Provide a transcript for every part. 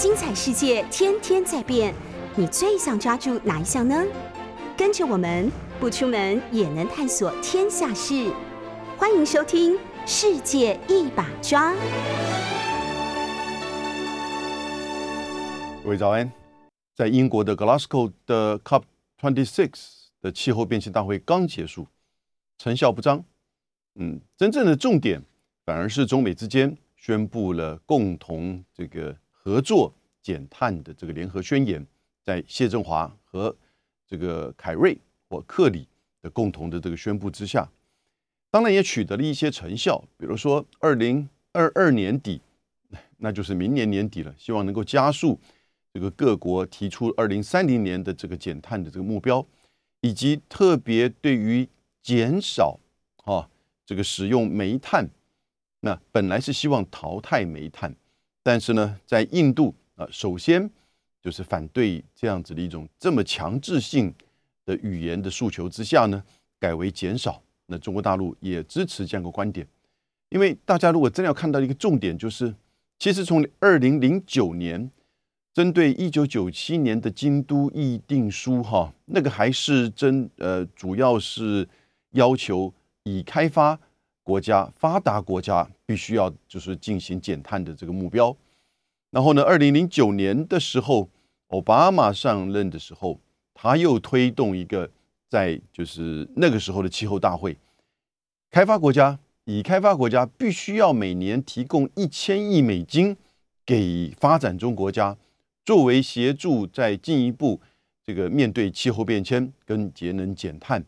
精彩世界天天在变，你最想抓住哪一项呢？跟着我们不出门也能探索天下事，欢迎收听《世界一把抓》。各位早安，在英国的 Glasgow 的 COP Twenty Six 的气候变迁大会刚结束，成效不彰。嗯，真正的重点反而是中美之间宣布了共同这个合作减碳的这个联合宣言，在谢振华和这个凯瑞或克里的共同的这个宣布之下，当然也取得了一些成效，比如说二零二二年底，那就是明年年底了，希望能够加速这个各国提出二零三零年的这个减碳的这个目标，以及特别对于减少啊。这个使用煤炭，那本来是希望淘汰煤炭，但是呢，在印度啊，首先就是反对这样子的一种这么强制性的语言的诉求之下呢，改为减少。那中国大陆也支持这样一个观点，因为大家如果真的要看到一个重点，就是其实从二零零九年针对一九九七年的京都议定书哈，那个还是真呃，主要是要求。已开发国家、发达国家必须要就是进行减碳的这个目标。然后呢，二零零九年的时候，奥巴马上任的时候，他又推动一个在就是那个时候的气候大会，开发国家、以开发国家必须要每年提供一千亿美金给发展中国家，作为协助在进一步这个面对气候变迁跟节能减碳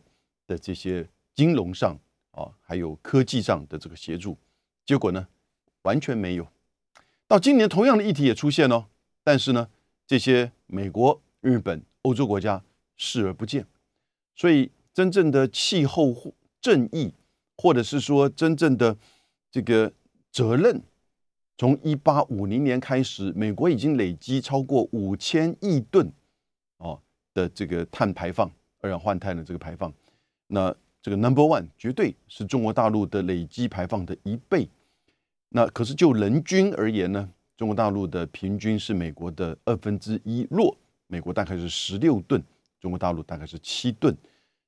的这些金融上。啊，还有科技上的这个协助，结果呢，完全没有。到今年，同样的议题也出现了，但是呢，这些美国、日本、欧洲国家视而不见。所以，真正的气候正义，或者是说真正的这个责任，从一八五零年开始，美国已经累积超过五千亿吨哦的这个碳排放，二氧化碳的这个排放，那。这个 number one 绝对是中国大陆的累积排放的一倍，那可是就人均而言呢，中国大陆的平均是美国的二分之一弱，美国大概是十六吨，中国大陆大概是七吨。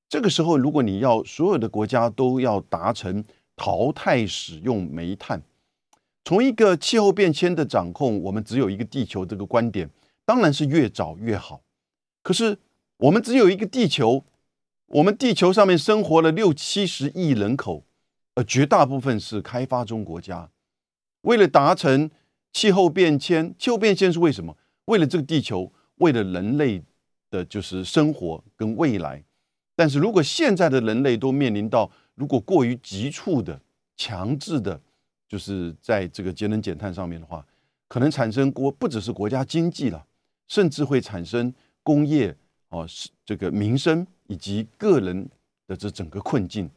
这个时候，如果你要所有的国家都要达成淘汰使用煤炭，从一个气候变迁的掌控，我们只有一个地球这个观点，当然是越早越好。可是我们只有一个地球。我们地球上面生活了六七十亿人口，而绝大部分是开发中国家。为了达成气候变迁，气候变迁是为什么？为了这个地球，为了人类的就是生活跟未来。但是如果现在的人类都面临到，如果过于急促的、强制的，就是在这个节能减碳上面的话，可能产生国不只是国家经济了，甚至会产生工业哦，是这个民生。以及个人的这整个困境，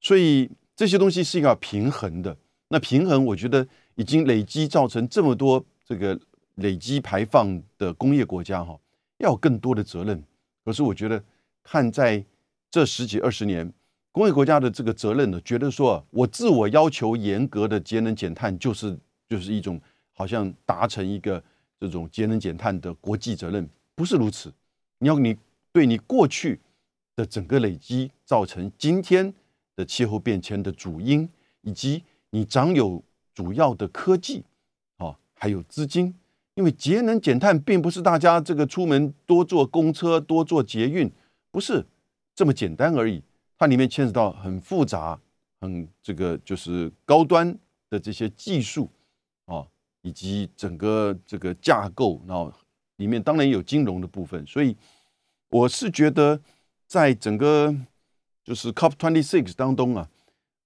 所以这些东西是要平衡的。那平衡，我觉得已经累积造成这么多这个累积排放的工业国家哈，要有更多的责任。可是我觉得看在这十几二十年工业国家的这个责任呢，觉得说我自我要求严格的节能减碳，就是就是一种好像达成一个这种节能减碳的国际责任，不是如此。你要你对你过去。的整个累积造成今天的气候变迁的主因，以及你掌有主要的科技，啊，还有资金，因为节能减碳并不是大家这个出门多坐公车、多坐捷运，不是这么简单而已。它里面牵扯到很复杂、很这个就是高端的这些技术，啊，以及整个这个架构，然后里面当然有金融的部分。所以我是觉得。在整个就是 COP twenty six 当中啊，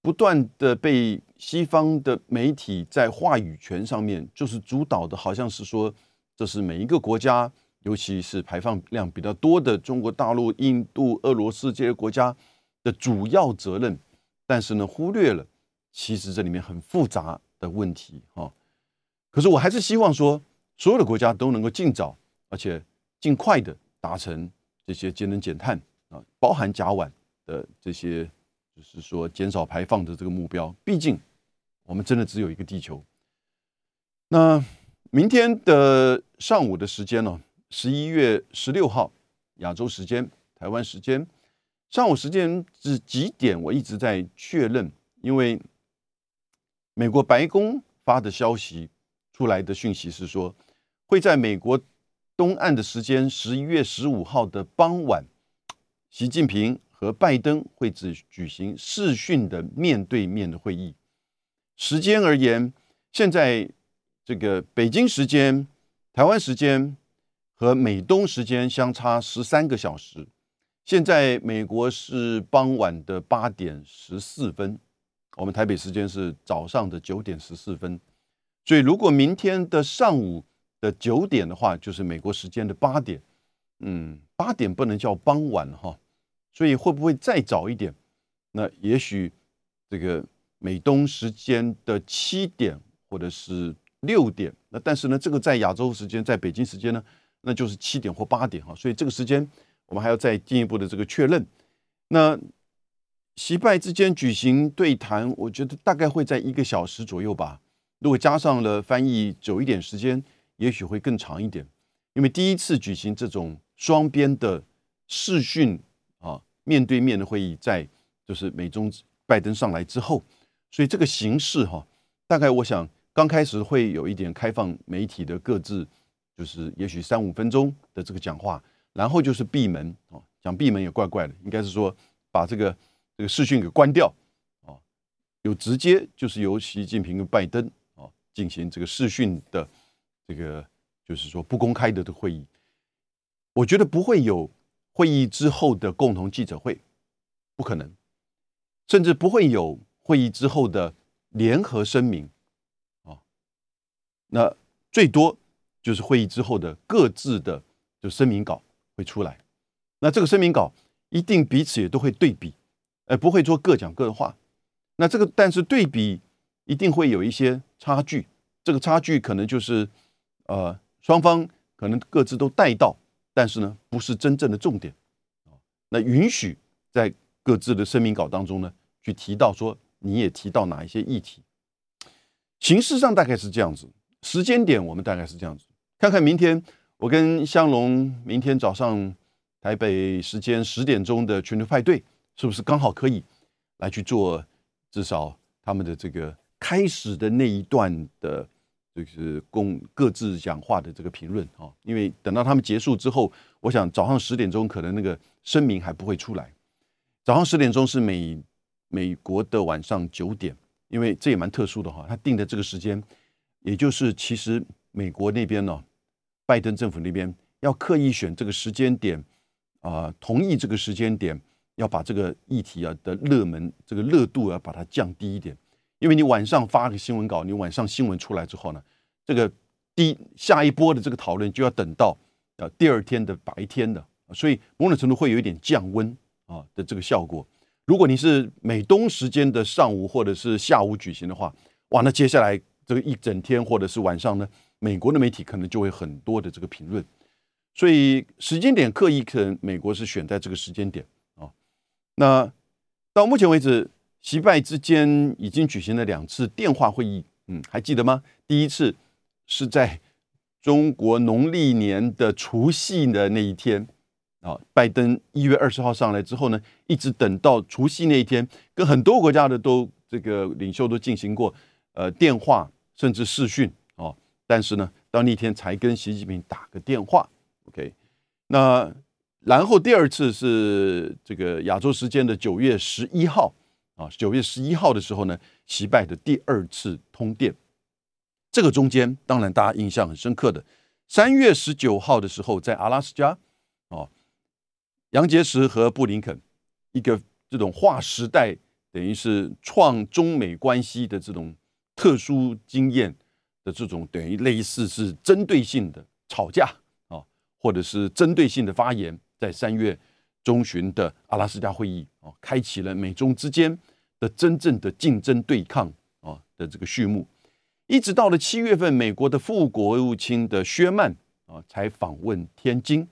不断的被西方的媒体在话语权上面就是主导的，好像是说这是每一个国家，尤其是排放量比较多的中国大陆、印度、俄罗斯这些国家的主要责任，但是呢，忽略了其实这里面很复杂的问题哈。可是我还是希望说，所有的国家都能够尽早而且尽快的达成这些节能减碳。啊，包含甲烷的这些，就是说减少排放的这个目标。毕竟，我们真的只有一个地球。那明天的上午的时间呢，十一月十六号亚洲时间、台湾时间上午时间是几点？我一直在确认，因为美国白宫发的消息出来的讯息是说，会在美国东岸的时间十一月十五号的傍晚，习近平和拜登会只举行视讯的面对面的会议。时间而言，现在。这个北京时间、台湾时间和美东时间相差十三个小时。现在美国是傍晚的八点十四分，我们台北时间是早上的九点十四分。所以，如果明天的上午的九点的话，就是美国时间的八点。嗯，八点不能叫傍晚哈，所以会不会再早一点？那也许这个美东时间的七点，或者是。六点，那但是呢，这个在亚洲时间，在北京时间呢，那就是七点或八点哈，所以这个时间我们还要再进一步的这个确认。那习拜之间举行对谈，我觉得大概会在一个小时左右吧。如果加上了翻译久一点时间，也许会更长一点。因为第一次举行这种双边的视讯啊面对面的会议，在就是美中拜登上来之后，所以这个形式哈，大概我想。刚开始会有一点开放媒体的各自，就是也许三五分钟的这个讲话，然后就是闭门哦，讲闭门也怪怪的，应该是说把这个这个视讯给关掉哦，有直接就是由习近平跟拜登哦进行这个视讯的这个就是说不公开的的会议，我觉得不会有会议之后的共同记者会，不可能，甚至不会有会议之后的联合声明。啊那最多就是会议之后的各自的就声明稿会出来，那这个声明稿一定彼此也都会对比，呃，不会说各讲各的话。那这个但是对比一定会有一些差距，这个差距可能就是呃双方可能各自都带到，但是呢不是真正的重点那允许在各自的声明稿当中呢去提到说你也提到哪一些议题，形式上大概是这样子。时间点我们大概是这样子，看看明天我跟香龙明天早上台北时间十点钟的全球派对，是不是刚好可以来去做至少他们的这个开始的那一段的，就是共各自讲话的这个评论啊？因为等到他们结束之后，我想早上十点钟可能那个声明还不会出来。早上十点钟是美美国的晚上九点，因为这也蛮特殊的哈，他定的这个时间。也就是，其实美国那边呢，拜登政府那边要刻意选这个时间点，啊，同意这个时间点，要把这个议题啊的热门这个热度要把它降低一点，因为你晚上发个新闻稿，你晚上新闻出来之后呢，这个第下一波的这个讨论就要等到呃第二天的白天的，所以某种程度会有一点降温啊的这个效果。如果你是美东时间的上午或者是下午举行的话，哇，那接下来。这个一整天或者是晚上呢，美国的媒体可能就会很多的这个评论，所以时间点刻意可能美国是选在这个时间点啊。那到目前为止，习拜之间已经举行了两次电话会议，嗯，还记得吗？第一次是在中国农历年的除夕的那一天啊，拜登一月二十号上来之后呢，一直等到除夕那一天，跟很多国家的都这个领袖都进行过呃电话。甚至视讯哦，但是呢，到那天才跟习近平打个电话，OK。那然后第二次是这个亚洲时间的九月十一号啊，九月十一号的时候呢，习拜的第二次通电。这个中间当然大家印象很深刻的，三月十九号的时候在阿拉斯加哦，杨洁篪和布林肯一个这种划时代，等于是创中美关系的这种。特殊经验的这种等于类似是针对性的吵架啊，或者是针对性的发言，在三月中旬的阿拉斯加会议啊，开启了美中之间的真正的竞争对抗啊的这个序幕。一直到了七月份，美国的副国务卿的薛曼啊才访问天津，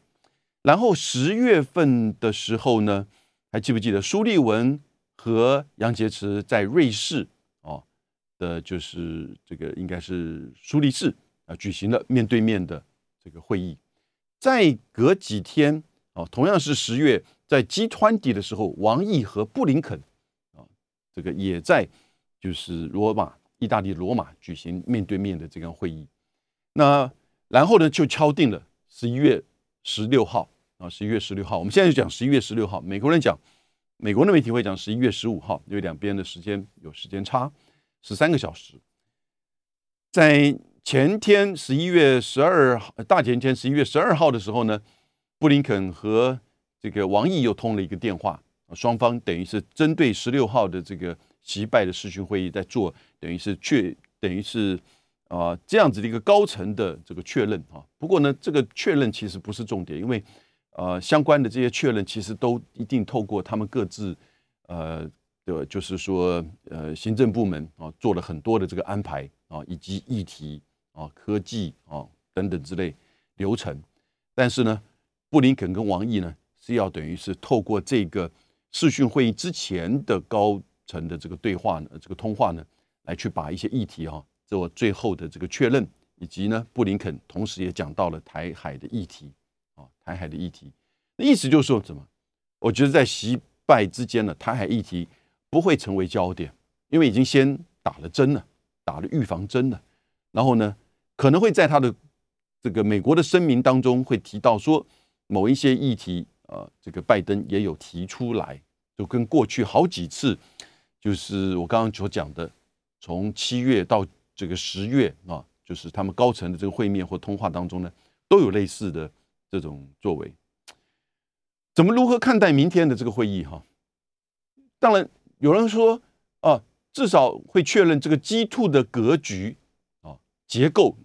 然后十月份的时候呢，还记不记得苏利文和杨洁篪在瑞士啊？的就是这个应该是苏黎世啊举行了面对面的这个会议。再隔几天啊，同样是十月，在 G 团底的时候，王毅和布林肯，这个也在就是罗马，意大利罗马举行面对面的这个会议。那然后呢，就敲定了十一月十六号啊，十一月十六号。我们现在就讲十一月十六号，美国人讲，美国的媒体会讲十一月十五号，因为两边的时间有时间差，十三个小时。在前天十一月十二号，大前天十一月十二号的时候呢，布林肯和这个王毅又通了一个电话，双方等于是针对十六号的这个习拜的视讯会议在做，等于是确，等于是。啊，这样子的一个高层的这个确认啊，不过呢，这个确认其实不是重点，因为呃，相关的这些确认其实都一定透过他们各自呃的，就是说呃，行政部门啊做了很多的这个安排啊，以及议题啊、科技啊等等之类流程。但是呢，布林肯跟王毅呢是要等于是透过这个视讯会议之前的高层的这个对话呢，这个通话呢，来去把一些议题哈。做最后的这个确认，以及呢，布林肯同时也讲到了台海的议题，啊，台海的议题，那意思就是说什么？我觉得在习拜之间呢，台海议题不会成为焦点，因为已经先打了针了，打了预防针了。然后呢，可能会在他的这个美国的声明当中会提到说，某一些议题，呃，这个拜登也有提出来，就跟过去好几次，就是我刚刚所讲的，从七月到。这个十月啊，就是他们高层的这个会面或通话当中呢，都有类似的这种作为。怎么如何看待明天的这个会议？哈，当然有人说啊，至少会确认这个 G two 的格局啊结构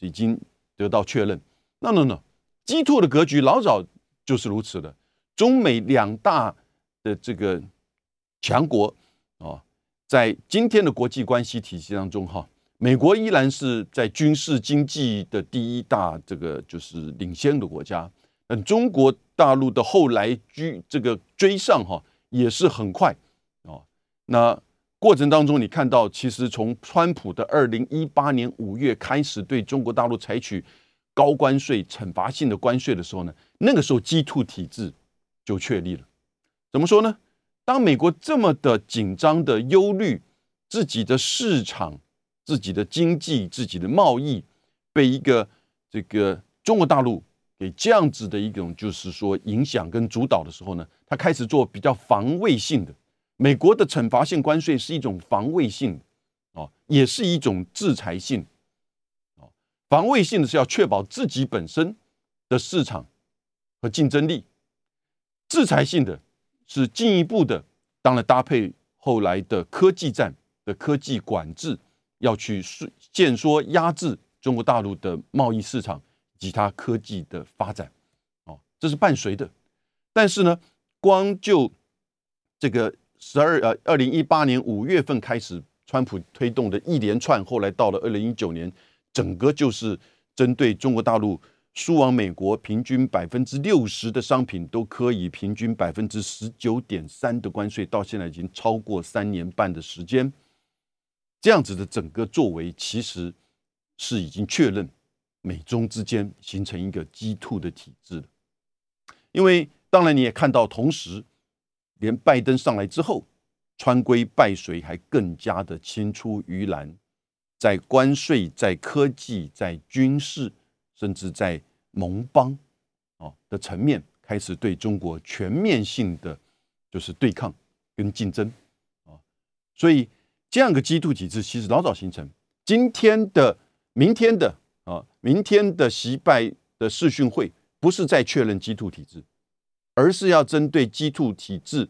已经得到确认。那那那 G two 的格局老早就是如此的，中美两大的这个强国啊，在今天的国际关系体系当中，哈。美国依然是在军事经济的第一大这个就是领先的国家，但中国大陆的后来居这个追上哈也是很快哦。那过程当中，你看到其实从川普的二零一八年五月开始对中国大陆采取高关税、惩罚性的关税的时候呢，那个时候 G two 体制就确立了。怎么说呢？当美国这么的紧张的忧虑自己的市场。自己的经济、自己的贸易被一个这个中国大陆给这样子的一种，就是说影响跟主导的时候呢，他开始做比较防卫性的。美国的惩罚性关税是一种防卫性，哦，也是一种制裁性，防卫性的是要确保自己本身的市场和竞争力，制裁性的是进一步的，当然搭配后来的科技战的科技管制。要去限缩压制中国大陆的贸易市场及它科技的发展，哦，这是伴随的。但是呢，光就这个十二呃二零一八年五月份开始，川普推动的一连串，后来到了二零一九年，整个就是针对中国大陆输往美国平均百分之六十的商品都可以平均百分之十九点三的关税，到现在已经超过三年半的时间。这样子的整个作为，其实是已经确认美中之间形成一个鸡兔的体制因为当然你也看到，同时连拜登上来之后，川规败水还更加的青出于蓝，在关税、在科技、在军事，甚至在盟邦啊的层面，开始对中国全面性的就是对抗跟竞争啊，所以。这样个基度体制其实老早形成。今天的、明天的啊，明天的习拜的视讯会不是在确认基度体制，而是要针对基度体制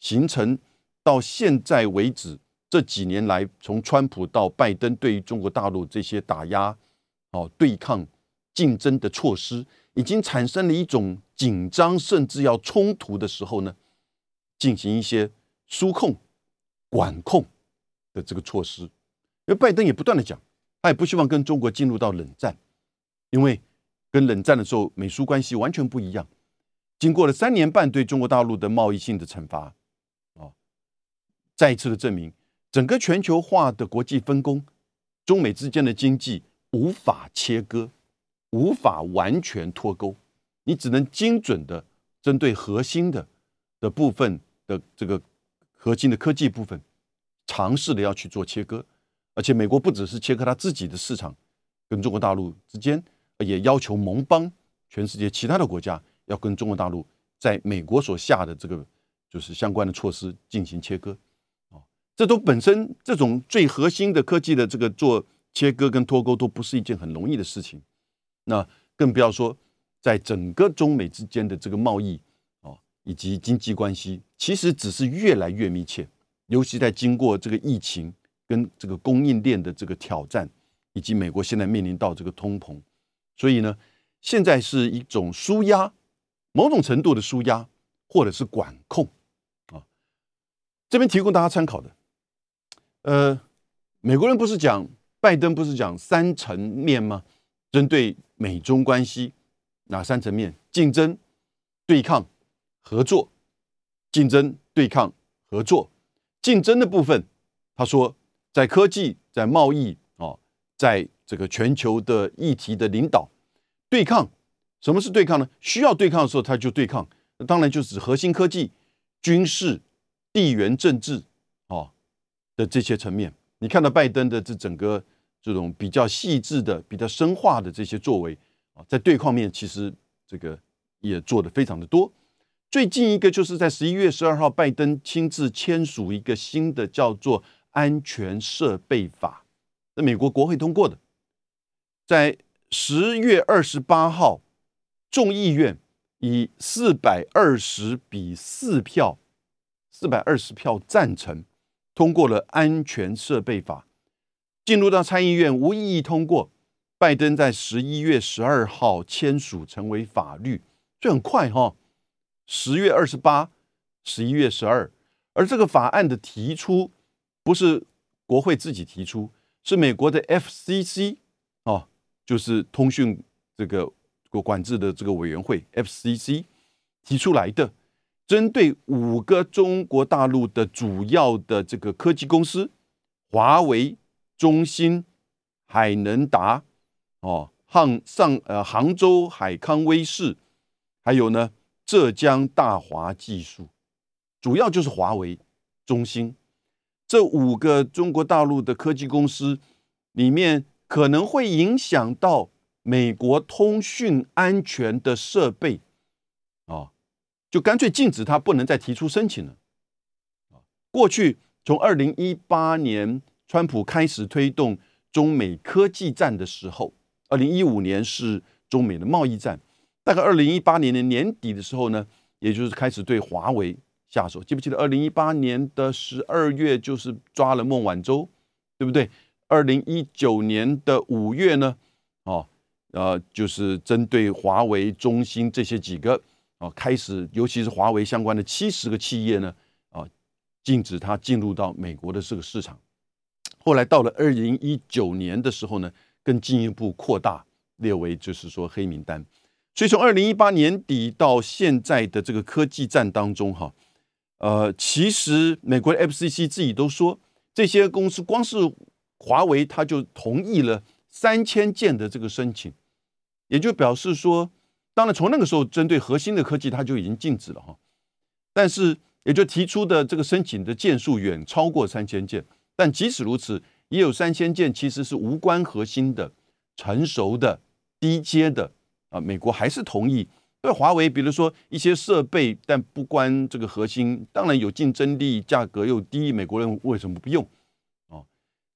形成到现在为止这几年来，从川普到拜登对于中国大陆这些打压、哦对抗、竞争的措施，已经产生了一种紧张，甚至要冲突的时候呢，进行一些输控、管控。的这个措施，因为拜登也不断的讲，他也不希望跟中国进入到冷战，因为跟冷战的时候美苏关系完全不一样。经过了三年半对中国大陆的贸易性的惩罚，啊，再一次的证明，整个全球化的国际分工，中美之间的经济无法切割，无法完全脱钩，你只能精准的针对核心的的部分的这个核心的科技部分，尝试的要去做切割。而且美国不只是切割它自己的市场，跟中国大陆之间，也要求盟邦、全世界其他的国家要跟中国大陆在美国所下的这个就是相关的措施进行切割。这都本身这种最核心的科技的这个做切割跟脱钩都不是一件很容易的事情。那更不要说在整个中美之间的这个贸易啊以及经济关系，其实只是越来越密切，尤其在经过这个疫情。跟这个供应链的这个挑战，以及美国现在面临到这个通膨，所以呢，现在是一种舒压，某种程度的舒压，或者是管控啊。这边提供大家参考的，呃，美国人不是讲拜登不是讲三层面吗？针对美中关系哪三层面？竞争、对抗、合作。竞争、对抗、合作。竞争的部分，他说。在科技、在贸易啊，在这个全球的议题的领导对抗，什么是对抗呢？需要对抗的时候，他就对抗。当然就是核心科技、军事、地缘政治的这些层面。你看到拜登的这整个这种比较细致的、比较深化的这些作为啊，在对抗面其实这个也做的非常的多。最近一个就是在十一月十二号，拜登亲自签署一个新的叫做。安全设备法，那美国国会通过的，在十月二十八号，众议院以四百二十比四票，四百二十票赞成通过了安全设备法，进入到参议院无异议通过，拜登在十一月十二号签署成为法律，这很快哈，十月二十八，十一月十二，而这个法案的提出。不是国会自己提出，是美国的 FCC 啊，就是通讯这个管制的这个委员会 FCC 提出来的，针对五个中国大陆的主要的这个科技公司，华为、中兴、海能达、哦杭上呃杭州海康威视，还有呢浙江大华技术，主要就是华为、中兴。这五个中国大陆的科技公司里面，可能会影响到美国通讯安全的设备，啊，就干脆禁止他不能再提出申请了。过去从二零一八年川普开始推动中美科技战的时候，二零一五年是中美的贸易战，大概二零一八年的年底的时候呢，也就是开始对华为。下手记不记得二零一八年的十二月就是抓了孟晚舟，对不对？二零一九年的五月呢？哦，呃，就是针对华为、中兴这些几个啊，开始尤其是华为相关的七十个企业呢，啊，禁止它进入到美国的这个市场。后来到了二零一九年的时候呢，更进一步扩大列为就是说黑名单。所以从二零一八年底到现在的这个科技战当中，哈。呃，其实美国的 FCC 自己都说，这些公司光是华为，他就同意了三千件的这个申请，也就表示说，当然从那个时候针对核心的科技，它就已经禁止了哈。但是也就提出的这个申请的件数远超过三千件，但即使如此，也有三千件其实是无关核心的、成熟的、低阶的啊，美国还是同意。对华为，比如说一些设备，但不关这个核心，当然有竞争力，价格又低，美国人为什么不用？哦，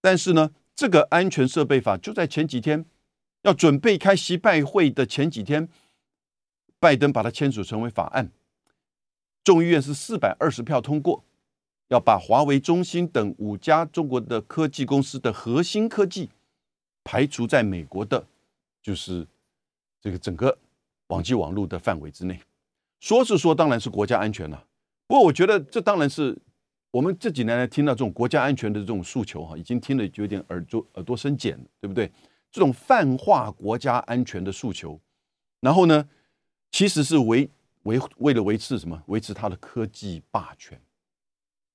但是呢，这个安全设备法就在前几天要准备开习拜会的前几天，拜登把它签署成为法案，众议院是四百二十票通过，要把华为、中兴等五家中国的科技公司的核心科技排除在美国的，就是这个整个。网际网络的范围之内，说是说，当然是国家安全了。不过，我觉得这当然是我们这几年来听到这种国家安全的这种诉求，哈，已经听了有点耳朵耳朵生茧了，对不对？这种泛化国家安全的诉求，然后呢，其实是维维为了维持什么？维持它的科技霸权。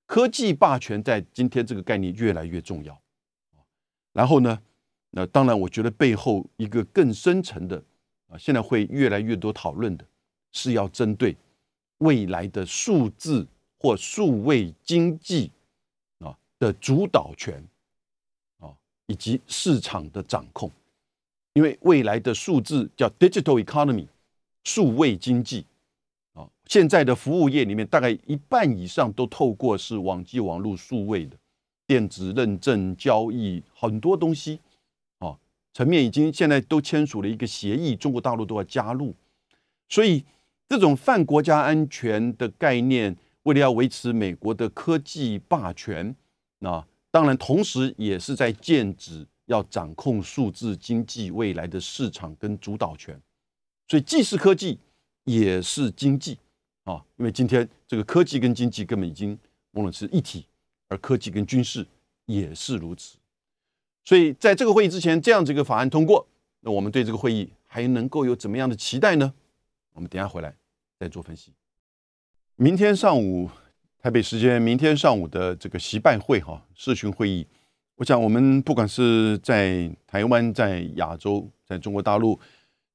科技霸权在今天这个概念越来越重要。然后呢，那当然，我觉得背后一个更深层的啊，现在会越来越多讨论的，是要针对未来的数字或数位经济啊的主导权啊，以及市场的掌控。因为未来的数字叫 digital economy，数位经济啊，现在的服务业里面大概一半以上都透过是网际网络数位的电子认证交易，很多东西啊层面已经现在都签署了一个协议，中国大陆都要加入，所以这种泛国家安全的概念，为了要维持美国的科技霸权，那当然同时也是在剑指。要掌控数字经济未来的市场跟主导权，所以既是科技也是经济啊！因为今天这个科技跟经济根本已经某种是一体，而科技跟军事也是如此。所以在这个会议之前，这样子一个法案通过，那我们对这个会议还能够有怎么样的期待呢？我们等下回来再做分析。明天上午台北时间，明天上午的这个习拜会哈视讯会议。我想，我们不管是在台湾、在亚洲、在中国大陆、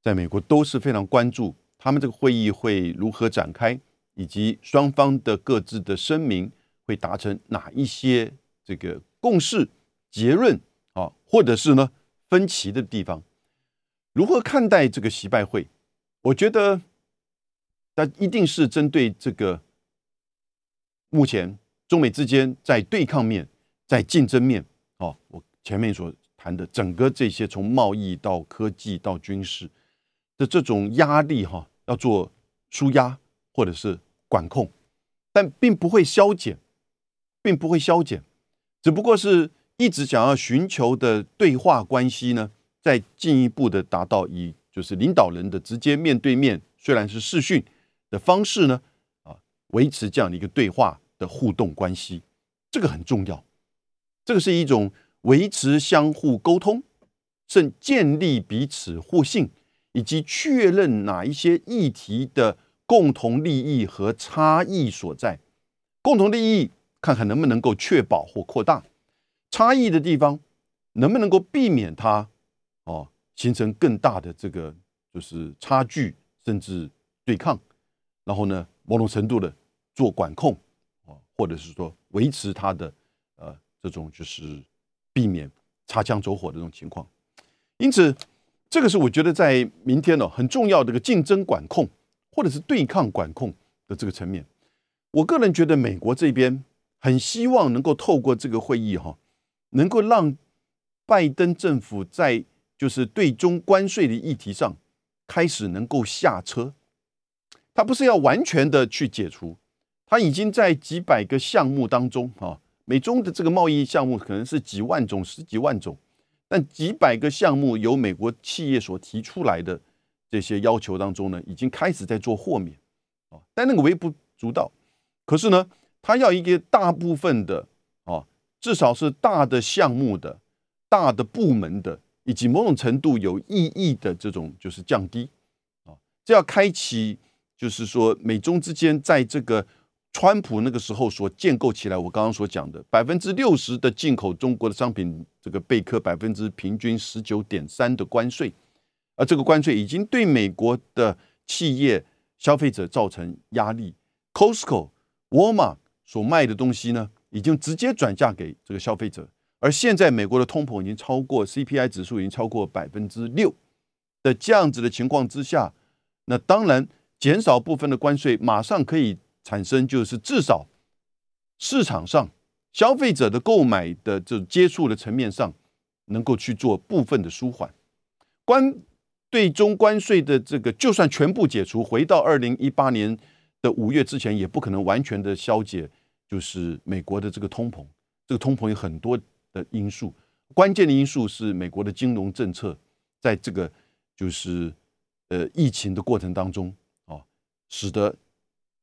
在美国，都是非常关注他们这个会议会如何展开，以及双方的各自的声明会达成哪一些这个共识、结论啊，或者是呢分歧的地方。如何看待这个习拜会？我觉得，那一定是针对这个目前中美之间在对抗面、在竞争面。哦，我前面所谈的整个这些，从贸易到科技到军事的这种压力，哈，要做舒压或者是管控，但并不会消减，并不会消减，只不过是一直想要寻求的对话关系呢，再进一步的达到以就是领导人的直接面对面，虽然是视讯的方式呢，啊，维持这样的一个对话的互动关系，这个很重要。这个是一种维持相互沟通，甚建立彼此互信，以及确认哪一些议题的共同利益和差异所在。共同利益看看能不能够确保或扩大，差异的地方能不能够避免它哦形成更大的这个就是差距，甚至对抗。然后呢，某种程度的做管控啊，或者是说维持它的呃。这种就是避免擦枪走火的这种情况，因此这个是我觉得在明天呢很重要的一个竞争管控或者是对抗管控的这个层面。我个人觉得美国这边很希望能够透过这个会议哈，能够让拜登政府在就是对中关税的议题上开始能够下车。他不是要完全的去解除，他已经在几百个项目当中哈。美中的这个贸易项目可能是几万种、十几万种，但几百个项目由美国企业所提出来的这些要求当中呢，已经开始在做豁免啊，但那个微不足道。可是呢，他要一个大部分的啊，至少是大的项目的、大的部门的，以及某种程度有意义的这种，就是降低啊，这要开启，就是说美中之间在这个。川普那个时候所建构起来，我刚刚所讲的百分之六十的进口中国的商品，这个贝克百分之平均十九点三的关税，而这个关税已经对美国的企业消费者造成压力。Costco、沃尔玛所卖的东西呢，已经直接转嫁给这个消费者。而现在美国的通膨已经超过 CPI 指数，已经超过百分之六的这样子的情况之下，那当然减少部分的关税，马上可以。产生就是至少市场上消费者的购买的这接触的层面上，能够去做部分的舒缓。关对中关税的这个，就算全部解除，回到二零一八年的五月之前，也不可能完全的消解，就是美国的这个通膨。这个通膨有很多的因素，关键的因素是美国的金融政策，在这个就是呃疫情的过程当中啊，使得。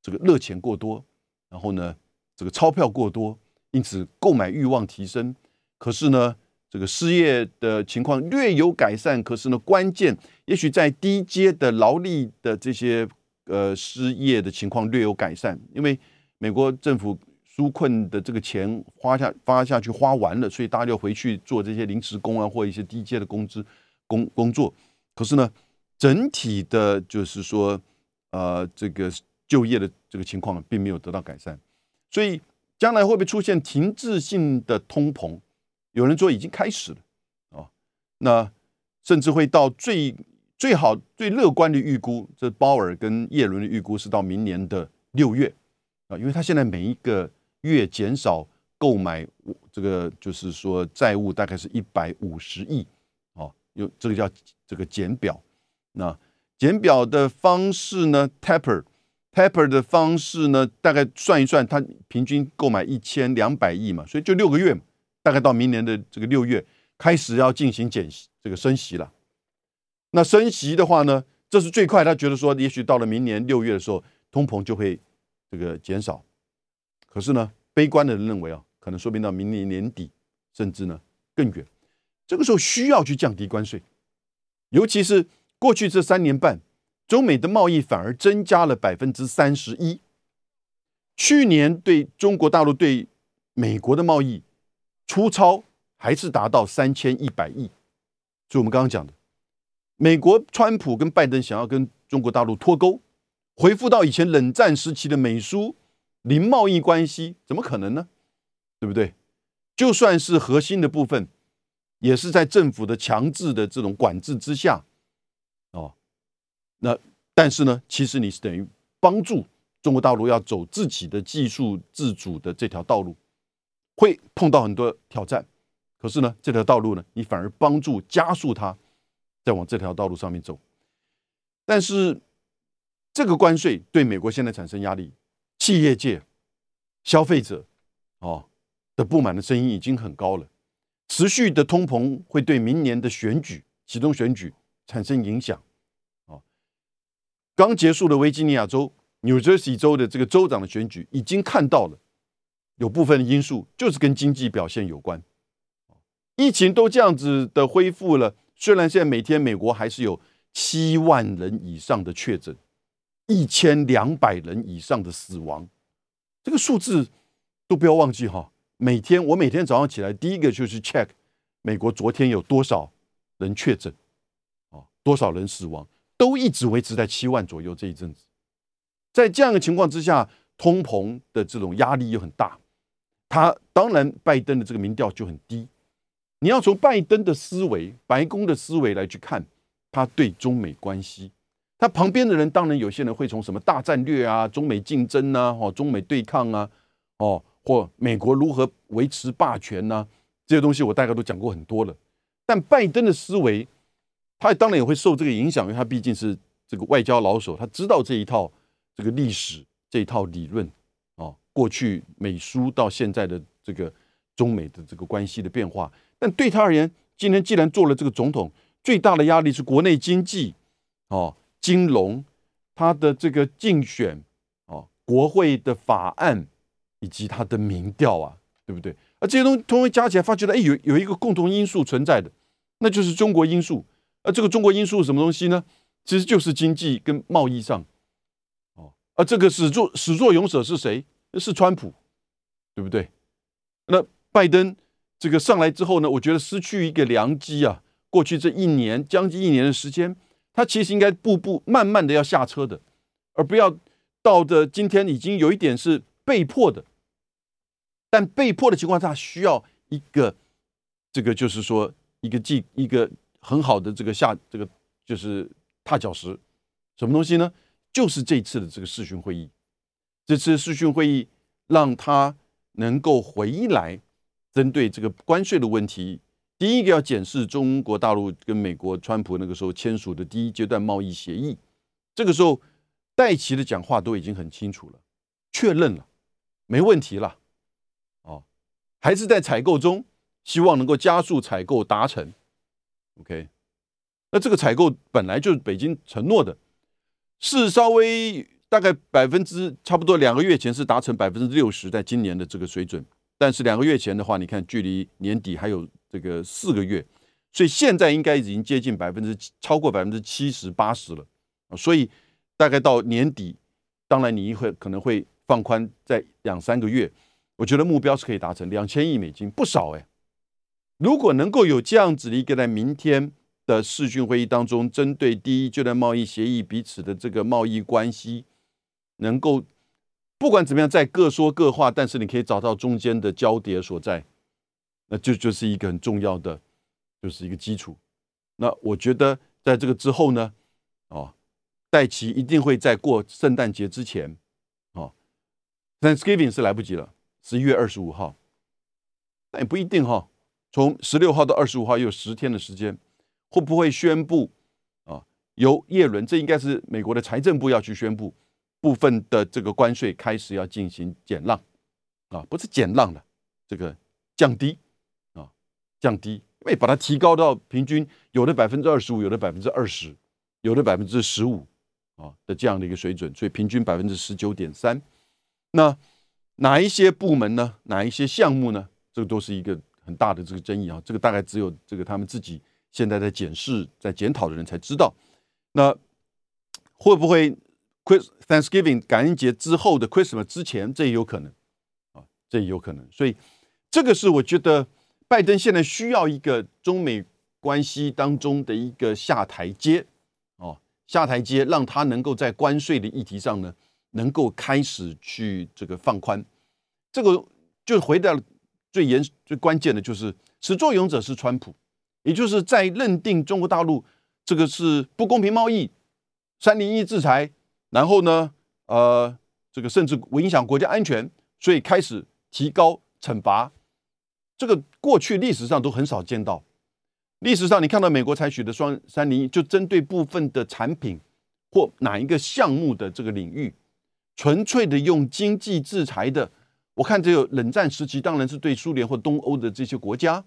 这个热钱过多，然后呢，这个钞票过多，因此购买欲望提升。可是呢，这个失业的情况略有改善。可是呢，关键也许在低阶的劳力的这些呃失业的情况略有改善，因为美国政府纾困的这个钱花下发下去花完了，所以大家就回去做这些临时工啊，或一些低阶的工资工工作。可是呢，整体的就是说，呃，这个就业的这个情况并没有得到改善，所以将来会不会出现停滞性的通膨？有人说已经开始了。啊，那甚至会到最最好最乐观的预估，这鲍尔跟耶伦的预估是到明年的六月。啊，因为他现在每一个月减少购买这个就是说债务大概是一百五十亿。哦，有这个叫这个减表，那减表的方式呢，taper Pepper 的方式呢，大概算一算，他平均购买一千两百亿嘛，所以就六个月嘛。大概到明年的这个六月开始要进行减，这个升息了。那升息的话呢，这是最快。他觉得说，也许到了明年六月的时候，通膨就会这个减少。可是呢，悲观的人认为啊，可能说明到明年年底，甚至呢更远。这个时候需要去降低关税，尤其是过去这三年半，中美的贸易反而增加了百分之三十一。去年对中国大陆对美国的贸易。粗糙还是达到三千一百亿，就我们刚刚讲的，美国川普跟拜登想要跟中国大陆脱钩，回复到以前冷战时期的美苏零贸易关系，怎么可能呢？对不对？就算是核心的部分，也是在政府的强制的这种管制之下，哦，那但是呢，其实你是等于帮助中国大陆要走自己的技术自主的这条道路。会碰到很多挑战，可是呢，这条道路呢，你反而帮助加速它再往这条道路上面走。但是这个关税对美国现在产生压力，企业界、消费者哦的不满的声音已经很高了。持续的通膨会对明年的选举启动选举产生影响。刚结束的维吉尼亚州、纽泽西州的这个州长的选举已经看到了。有部分的因素就是跟经济表现有关，疫情都这样子的恢复了，虽然现在每天美国还是有七万人以上的确诊，一千两百人以上的死亡，这个数字都不要忘记哈。每天我每天早上起来第一个就是 check 美国昨天有多少人确诊，啊，多少人死亡，都一直维持在七万左右。这一阵子，在这样的情况之下，通膨的这种压力又很大。他当然，拜登的这个民调就很低。你要从拜登的思维、白宫的思维来去看他对中美关系。他旁边的人当然有些人会从什么大战略啊、中美竞争啊、哦中美对抗啊、哦或美国如何维持霸权呐这些东西，我大概都讲过很多了。但拜登的思维，他当然也会受这个影响，因为他毕竟是这个外交老手，他知道这一套这个历史、这一套理论。过去美苏到现在的这个中美的这个关系的变化，但对他而言，今天既然做了这个总统，最大的压力是国内经济、哦金融，他的这个竞选、哦国会的法案以及他的民调啊，对不对？而这些东西通通加起来，发觉了，哎，有有一个共同因素存在的，那就是中国因素。而这个中国因素是什么东西呢？其实就是经济跟贸易上，哦，而这个始作始作俑者是谁？是川普，对不对？那拜登这个上来之后呢，我觉得失去一个良机啊。过去这一年将近一年的时间，他其实应该步步慢慢的要下车的，而不要到的今天已经有一点是被迫的。但被迫的情况下，需要一个这个就是说一个计一个很好的这个下这个就是踏脚石，什么东西呢？就是这次的这个视讯会议。这次视讯会议让他能够回来，针对这个关税的问题，第一个要检视中国大陆跟美国川普那个时候签署的第一阶段贸易协议。这个时候，戴奇的讲话都已经很清楚了，确认了，没问题了。哦，还是在采购中，希望能够加速采购达成。OK，那这个采购本来就是北京承诺的，是稍微。大概百分之差不多两个月前是达成百分之六十，在今年的这个水准，但是两个月前的话，你看距离年底还有这个四个月，所以现在应该已经接近百分之超过百分之七十八十了所以大概到年底，当然你会可能会放宽在两三个月，我觉得目标是可以达成两千亿美金，不少哎。如果能够有这样子的一个在明天的视讯会议当中，针对第一阶段贸易协议彼此的这个贸易关系，能够不管怎么样在各说各话，但是你可以找到中间的交叠所在，那就就是一个很重要的，就是一个基础。那我觉得在这个之后呢，哦，戴奇一定会在过圣诞节之前，哦，Thanksgiving 是来不及了，十一月二十五号，但也不一定哈。从十六号到二十五号又有十天的时间，会不会宣布啊？由叶伦，这应该是美国的财政部要去宣布部分的这个关税开始要进行减让啊，不是减让了，这个降低啊，降低，因为把它提高到平均有的百分之二十五，有的百分之二十，有的百分之十五啊的这样的一个水准，所以平均百分之十九点三。那哪一些部门呢？哪一些项目呢？这个都是一个。大的这个争议啊，这个大概只有这个他们自己现在在检视、在检讨的人才知道。那会不会 Chris Thanksgiving 感恩节之后的 Christmas 之前，这也有可能啊，这也有可能。所以这个是我觉得拜登现在需要一个中美关系当中的一个下台阶哦，下台阶让他能够在关税的议题上呢，能够开始去这个放宽。这个就回到。最严最关键的就是始作俑者是川普，也就是在认定中国大陆这个是不公平贸易、三零一制裁，然后呢，呃，这个甚至影响国家安全，所以开始提高惩罚。这个过去历史上都很少见到。历史上你看到美国采取的双三零一，就针对部分的产品或哪一个项目的这个领域，纯粹的用经济制裁的。我看这个冷战时期，当然是对苏联或东欧的这些国家，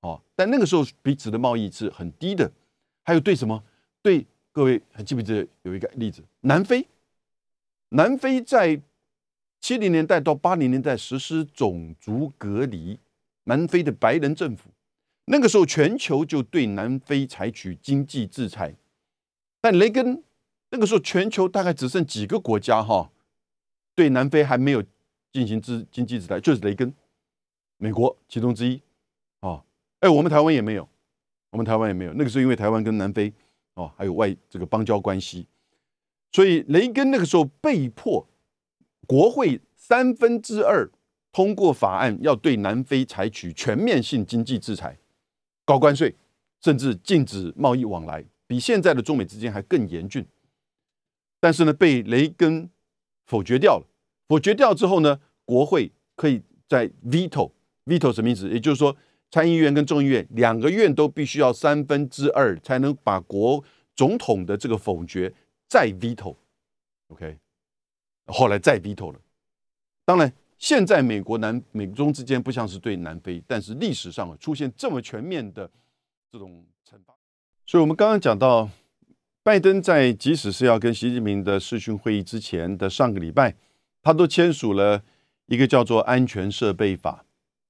哦，但那个时候彼此的贸易是很低的。还有对什么？对各位还记不记得有一个例子？南非，南非在七零年代到八零年代实施种族隔离，南非的白人政府，那个时候全球就对南非采取经济制裁。但雷根那个时候全球大概只剩几个国家哈，对南非还没有。进行资经济制裁就是雷根，美国其中之一，啊，哎，我们台湾也没有，我们台湾也没有，那个时候因为台湾跟南非哦还有外这个邦交关系，所以雷根那个时候被迫国会三分之二通过法案，要对南非采取全面性经济制裁，高关税，甚至禁止贸易往来，比现在的中美之间还更严峻，但是呢，被雷根否决掉了。否决掉之后呢，国会可以在 veto，veto 什么意思？也就是说，参议院跟众议院两个院都必须要三分之二才能把国总统的这个否决再 veto，OK，后来再 veto 了。当然，现在美国南美中之间不像是对南非，但是历史上出现这么全面的这种惩罚。所以我们刚刚讲到，拜登在即使是要跟习近平的视讯会议之前的上个礼拜。他都签署了一个叫做《安全设备法》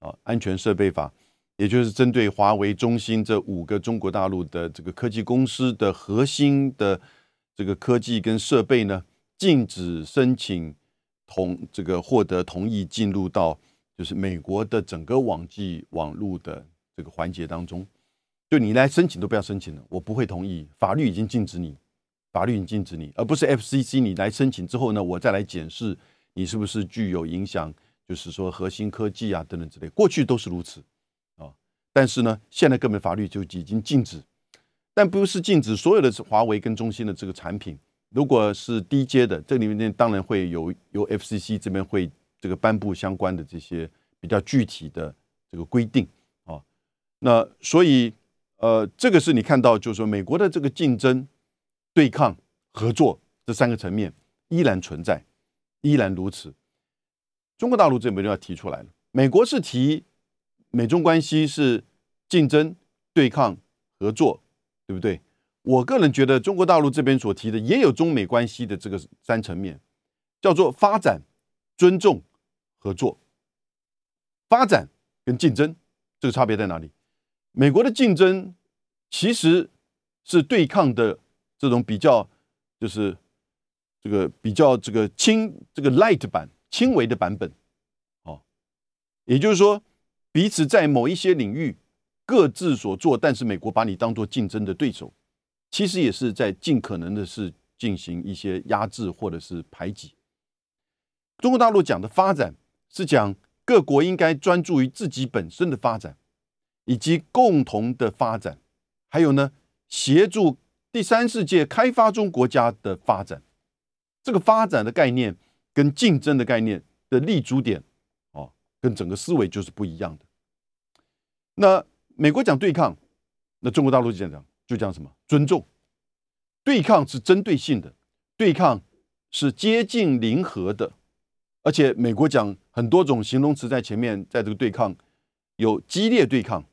啊，《安全设备法》，也就是针对华为、中兴这五个中国大陆的这个科技公司的核心的这个科技跟设备呢，禁止申请同这个获得同意进入到就是美国的整个网际网络的这个环节当中。就你来申请都不要申请了，我不会同意，法律已经禁止你，法律已经禁止你，而不是 FCC 你来申请之后呢，我再来检视。你是不是具有影响？就是说核心科技啊等等之类，过去都是如此啊。但是呢，现在根本法律就已经禁止，但不是禁止所有的华为跟中兴的这个产品。如果是低阶的，这里面当然会有由 FCC 这边会这个颁布相关的这些比较具体的这个规定啊。那所以呃，这个是你看到，就是说美国的这个竞争、对抗、合作这三个层面依然存在。依然如此，中国大陆这边就要提出来了。美国是提美中关系是竞争、对抗、合作，对不对？我个人觉得中国大陆这边所提的也有中美关系的这个三层面，叫做发展、尊重、合作。发展跟竞争这个差别在哪里？美国的竞争其实是对抗的这种比较，就是。这个比较这个轻这个 light 版轻微的版本，哦，也就是说，彼此在某一些领域各自所做，但是美国把你当做竞争的对手，其实也是在尽可能的是进行一些压制或者是排挤。中国大陆讲的发展是讲各国应该专注于自己本身的发展，以及共同的发展，还有呢，协助第三世界开发中国家的发展。这个发展的概念跟竞争的概念的立足点。哦跟整个思维就是不一样的。那美国讲对抗，那中国大陆就讲就讲什么尊重。对抗是针对性的，对抗是接近零和的，而且美国讲很多种形容词在前面，在这个对抗有激烈对抗，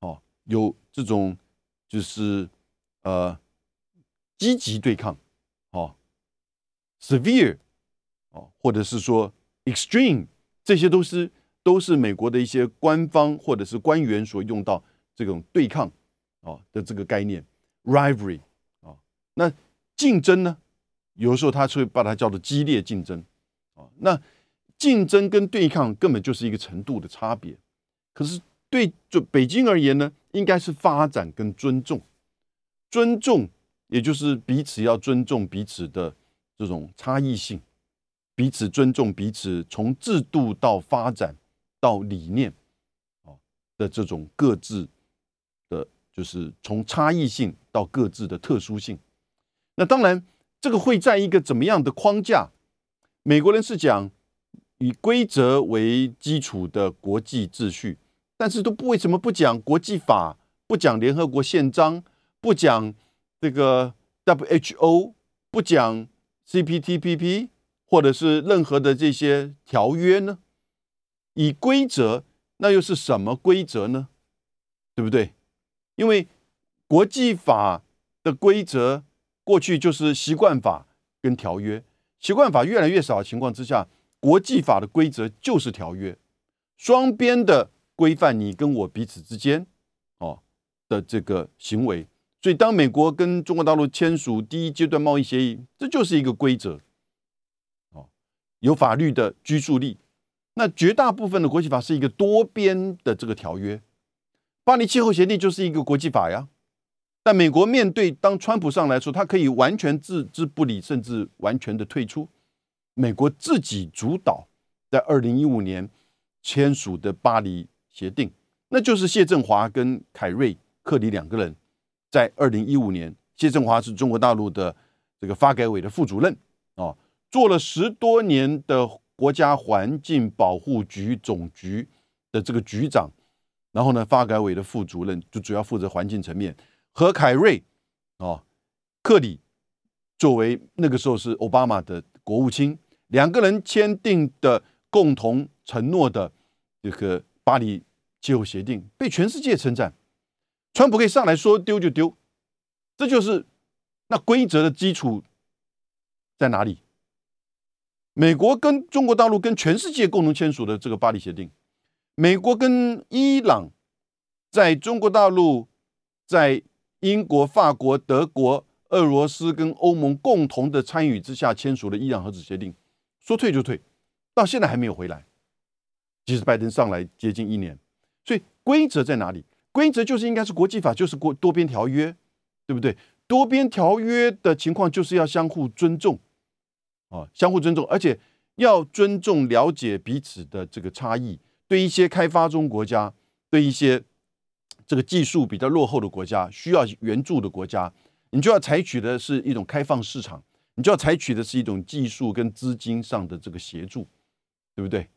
哦，有这种就是呃积极对抗，哦，severe，哦，或者是说 extreme，这些都是。都是美国的一些官方或者是官员所用到这种对抗啊的这个概念，rivalry 啊，那竞争呢，有的时候他会把它叫做激烈竞争啊。那竞争跟对抗根本就是一个程度的差别。可是对就北京而言呢，应该是发展跟尊重，尊重也就是彼此要尊重彼此的这种差异性，彼此尊重彼此，从制度到发展。到理念，啊的这种各自的，就是从差异性到各自的特殊性。那当然，这个会在一个怎么样的框架？美国人是讲以规则为基础的国际秩序，但是都不为什么不讲国际法，不讲联合国宪章，不讲这个 WHO，不讲 CPTPP，或者是任何的这些条约呢？以规则，那又是什么规则呢？对不对？因为国际法的规则过去就是习惯法跟条约，习惯法越来越少的情况之下，国际法的规则就是条约，双边的规范你跟我彼此之间哦的这个行为。所以，当美国跟中国大陆签署第一阶段贸易协议，这就是一个规则，哦，有法律的拘束力。那绝大部分的国际法是一个多边的这个条约，巴黎气候协定就是一个国际法呀。但美国面对当川普上来说，他可以完全置之不理，甚至完全的退出。美国自己主导在二零一五年签署的巴黎协定，那就是谢振华跟凯瑞克里两个人在二零一五年，谢振华是中国大陆的这个发改委的副主任啊，做了十多年的。国家环境保护局总局的这个局长，然后呢，发改委的副主任就主要负责环境层面。何凯瑞哦，克里作为那个时候是奥巴马的国务卿，两个人签订的共同承诺的这个巴黎气候协定被全世界称赞。川普可以上来说丢就丢，这就是那规则的基础在哪里？美国跟中国大陆跟全世界共同签署的这个巴黎协定，美国跟伊朗在中国大陆、在英国、法国、德国、俄罗斯跟欧盟共同的参与之下签署了伊朗核子协定，说退就退，到现在还没有回来。即使拜登上来接近一年，所以规则在哪里？规则就是应该是国际法，就是国多边条约，对不对？多边条约的情况就是要相互尊重。啊，相互尊重，而且要尊重、了解彼此的这个差异。对一些开发中国家，对一些这个技术比较落后的国家，需要援助的国家，你就要采取的是一种开放市场，你就要采取的是一种技术跟资金上的这个协助，对不对？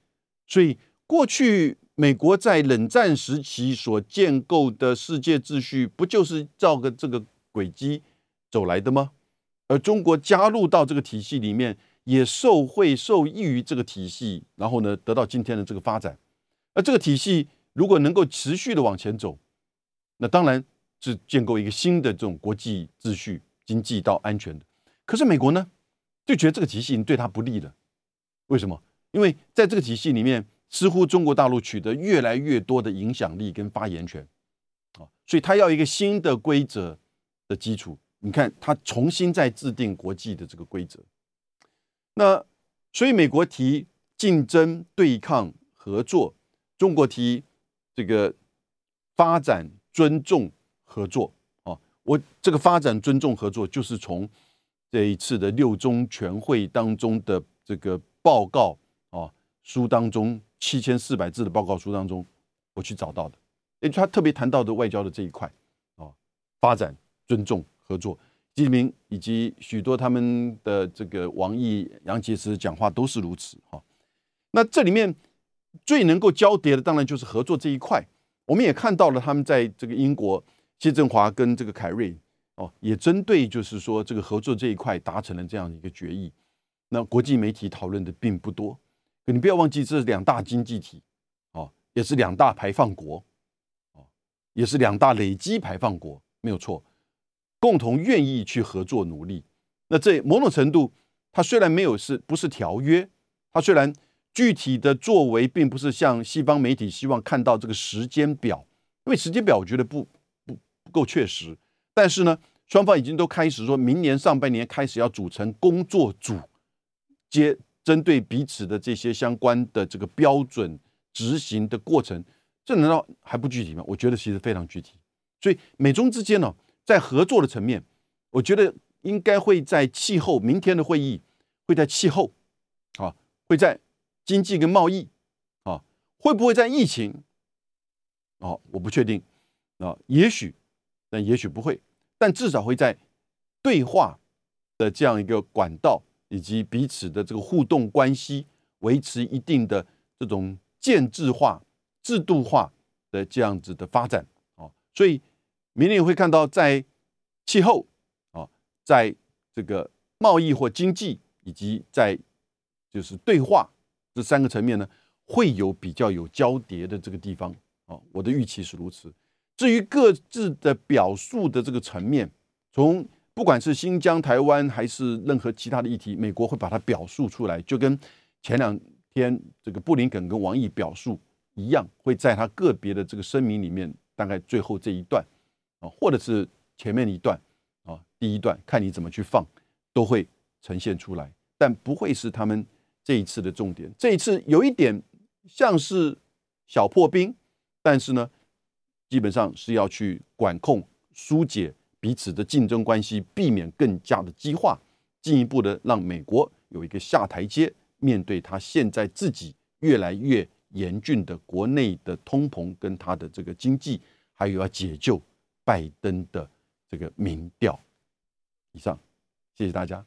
所以，过去美国在冷战时期所建构的世界秩序，不就是照个这个轨迹走来的吗？而中国加入到这个体系里面，也受惠受益于这个体系，然后呢，得到今天的这个发展。而这个体系如果能够持续的往前走，那当然是建构一个新的这种国际秩序、经济到安全的。可是美国呢，就觉得这个体系已经对他不利了。为什么？因为在这个体系里面，似乎中国大陆取得越来越多的影响力跟发言权，啊，所以他要一个新的规则的基础。你看，他重新再制定国际的这个规则，那所以美国提竞争、对抗、合作，中国提这个发展尊重合作啊，我这个发展尊重合作就是从这一次的六中全会当中的这个报告啊书当中七千四百字的报告书当中我去找到的，也就他特别谈到的外交的这一块哦，发展尊重合作。习近平以及许多他们的这个王毅、杨洁篪讲话都是如此哈。那这里面最能够交叠的，当然就是合作这一块。我们也看到了，他们在这个英国，谢振华跟这个凯瑞哦，也针对就是说这个合作这一块达成了这样一个决议。那国际媒体讨论的并不多，可你不要忘记，这是两大经济体哦，也是两大排放国哦，也是两大累积排放国，没有错。共同愿意去合作努力，那这某种程度，它虽然没有是不是条约，它虽然具体的作为并不是像西方媒体希望看到这个时间表，因为时间表我觉得不不不够确实。但是呢，双方已经都开始说明年上半年开始要组成工作组，接针对彼此的这些相关的这个标准执行的过程，这难道还不具体吗？我觉得其实非常具体。所以美中之间呢？在合作的层面，我觉得应该会在气候。明天的会议会在气候，啊，会在经济跟贸易，啊，会不会在疫情？哦，我不确定，啊，也许，但也许不会，但至少会在对话的这样一个管道以及彼此的这个互动关系，维持一定的这种建制化、制度化的这样子的发展，啊，所以。明年会看到，在气候啊，在这个贸易或经济，以及在就是对话这三个层面呢，会有比较有交叠的这个地方啊。我的预期是如此。至于各自的表述的这个层面，从不管是新疆、台湾还是任何其他的议题，美国会把它表述出来，就跟前两天这个布林肯跟王毅表述一样，会在他个别的这个声明里面，大概最后这一段。啊，或者是前面一段啊，第一段看你怎么去放，都会呈现出来，但不会是他们这一次的重点。这一次有一点像是小破冰，但是呢，基本上是要去管控、疏解彼此的竞争关系，避免更加的激化，进一步的让美国有一个下台阶，面对他现在自己越来越严峻的国内的通膨跟他的这个经济，还有要解救。拜登的这个民调，以上，谢谢大家。